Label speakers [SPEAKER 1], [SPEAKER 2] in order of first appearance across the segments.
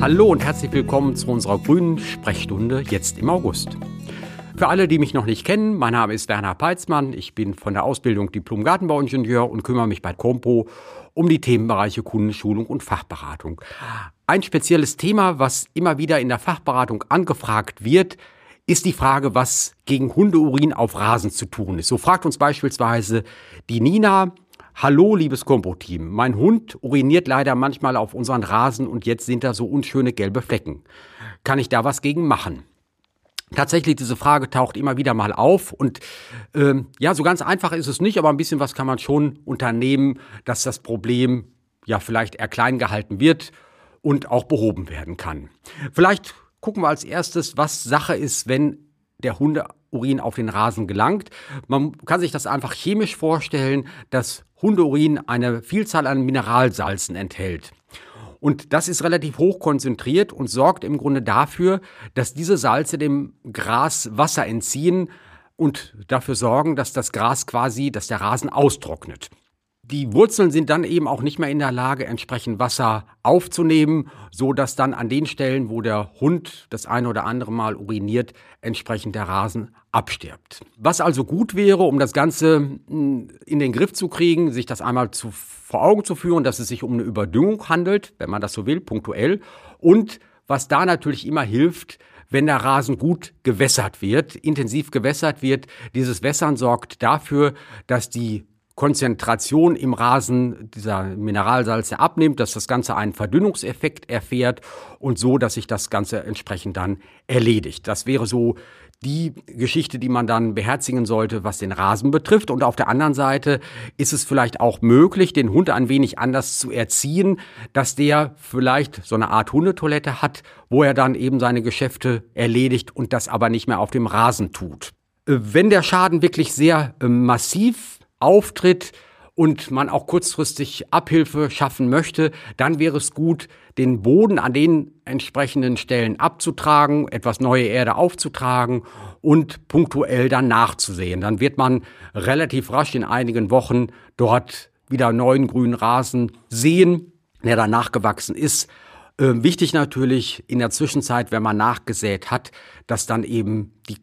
[SPEAKER 1] Hallo und herzlich willkommen zu unserer grünen Sprechstunde jetzt im August. Für alle, die mich noch nicht kennen, mein Name ist Werner Peitzmann. Ich bin von der Ausbildung Diplom-Gartenbauingenieur und kümmere mich bei Compo um die Themenbereiche Kundenschulung und Fachberatung. Ein spezielles Thema, was immer wieder in der Fachberatung angefragt wird, ist die Frage, was gegen Hundeurin auf Rasen zu tun ist. So fragt uns beispielsweise die Nina, Hallo, liebes Kompo-Team. Mein Hund uriniert leider manchmal auf unseren Rasen und jetzt sind da so unschöne gelbe Flecken. Kann ich da was gegen machen? Tatsächlich, diese Frage taucht immer wieder mal auf und ähm, ja, so ganz einfach ist es nicht, aber ein bisschen was kann man schon unternehmen, dass das Problem ja vielleicht eher klein gehalten wird und auch behoben werden kann. Vielleicht gucken wir als erstes, was Sache ist, wenn der Hundeurin auf den Rasen gelangt. Man kann sich das einfach chemisch vorstellen, dass Hundeurin eine Vielzahl an Mineralsalzen enthält. Und das ist relativ hoch konzentriert und sorgt im Grunde dafür, dass diese Salze dem Gras Wasser entziehen und dafür sorgen, dass das Gras quasi, dass der Rasen austrocknet. Die Wurzeln sind dann eben auch nicht mehr in der Lage, entsprechend Wasser aufzunehmen, so dass dann an den Stellen, wo der Hund das eine oder andere Mal uriniert, entsprechend der Rasen abstirbt. Was also gut wäre, um das Ganze hm, in den Griff zu kriegen, sich das einmal zu, vor Augen zu führen, dass es sich um eine Überdüngung handelt, wenn man das so will, punktuell. Und was da natürlich immer hilft, wenn der Rasen gut gewässert wird, intensiv gewässert wird. Dieses Wässern sorgt dafür, dass die Konzentration im Rasen dieser Mineralsalze abnimmt, dass das Ganze einen Verdünnungseffekt erfährt und so, dass sich das Ganze entsprechend dann erledigt. Das wäre so die Geschichte, die man dann beherzigen sollte, was den Rasen betrifft. Und auf der anderen Seite ist es vielleicht auch möglich, den Hund ein wenig anders zu erziehen, dass der vielleicht so eine Art Hundetoilette hat, wo er dann eben seine Geschäfte erledigt und das aber nicht mehr auf dem Rasen tut. Äh, wenn der Schaden wirklich sehr äh, massiv auftritt und man auch kurzfristig Abhilfe schaffen möchte, dann wäre es gut, den Boden an den entsprechenden Stellen abzutragen, etwas neue Erde aufzutragen und punktuell dann nachzusehen. Dann wird man relativ rasch in einigen Wochen dort wieder neuen grünen Rasen sehen, der dann nachgewachsen ist. Äh, wichtig natürlich in der Zwischenzeit, wenn man nachgesät hat, dass dann eben die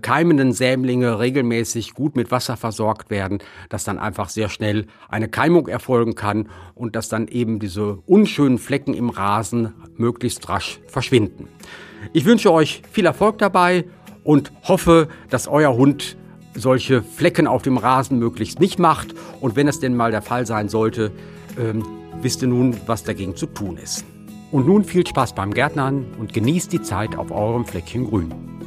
[SPEAKER 1] keimenden Sämlinge regelmäßig gut mit Wasser versorgt werden, dass dann einfach sehr schnell eine Keimung erfolgen kann und dass dann eben diese unschönen Flecken im Rasen möglichst rasch verschwinden. Ich wünsche euch viel Erfolg dabei und hoffe, dass euer Hund solche Flecken auf dem Rasen möglichst nicht macht und wenn es denn mal der Fall sein sollte, ähm, wisst ihr nun, was dagegen zu tun ist. Und nun viel Spaß beim Gärtnern und genießt die Zeit auf eurem Fleckchen Grün.